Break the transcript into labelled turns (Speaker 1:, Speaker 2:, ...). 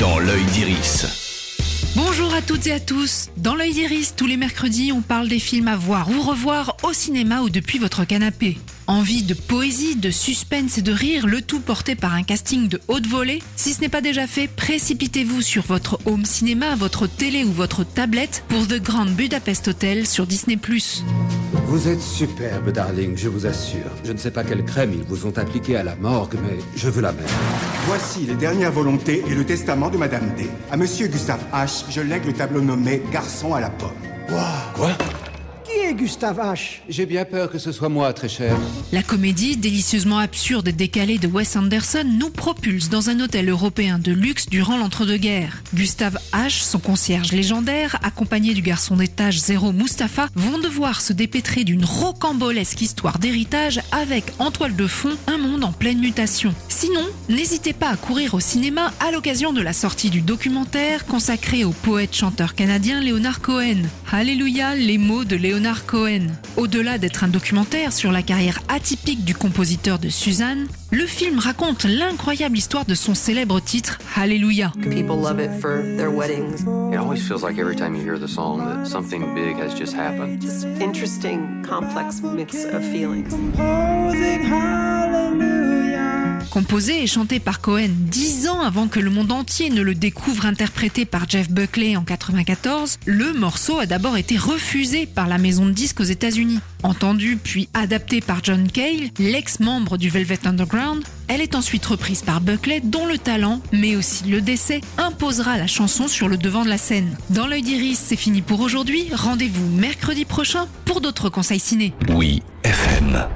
Speaker 1: dans l'œil d'Iris.
Speaker 2: Bonjour à toutes et à tous. Dans l'œil d'Iris, tous les mercredis, on parle des films à voir ou revoir au cinéma ou depuis votre canapé. Envie de poésie, de suspense et de rire, le tout porté par un casting de haute volée? Si ce n'est pas déjà fait, précipitez-vous sur votre home cinéma, votre télé ou votre tablette pour The Grand Budapest Hotel sur Disney+.
Speaker 3: Vous êtes superbe, darling, je vous assure. Je ne sais pas quelle crème ils vous ont appliqué à la morgue, mais je veux la même.
Speaker 4: Voici les dernières volontés et le testament de Madame D. À Monsieur Gustave H, je lègue le tableau nommé Garçon à la pomme.
Speaker 3: Quoi?
Speaker 5: Gustave H
Speaker 3: J'ai bien peur que ce soit moi, très cher.
Speaker 2: La comédie, délicieusement absurde et décalée de Wes Anderson, nous propulse dans un hôtel européen de luxe durant l'entre-deux-guerres. Gustave H, son concierge légendaire, accompagné du garçon d'étage zéro Mustapha, vont devoir se dépêtrer d'une rocambolesque histoire d'héritage avec en toile de fond un monde en pleine mutation. Sinon, n'hésitez pas à courir au cinéma à l'occasion de la sortie du documentaire consacré au poète-chanteur canadien Leonard Cohen. Alléluia, les mots de Leonard Cohen. Au-delà d'être un documentaire sur la carrière atypique du compositeur de Suzanne, le film raconte l'incroyable histoire de son célèbre titre Alléluia.
Speaker 6: People love it for their weddings.
Speaker 7: It always feels like every time you hear the song that something big has just happened.
Speaker 6: This interesting, complex mix of feelings.
Speaker 2: Composé et chanté par Cohen dix ans avant que le monde entier ne le découvre interprété par Jeff Buckley en 94, le morceau a d'abord été refusé par la maison de disques aux États-Unis. Entendu puis adapté par John Cale, l'ex-membre du Velvet Underground, elle est ensuite reprise par Buckley dont le talent, mais aussi le décès, imposera la chanson sur le devant de la scène. Dans l'œil d'Iris, c'est fini pour aujourd'hui. Rendez-vous mercredi prochain pour d'autres conseils ciné.
Speaker 1: Oui, FM.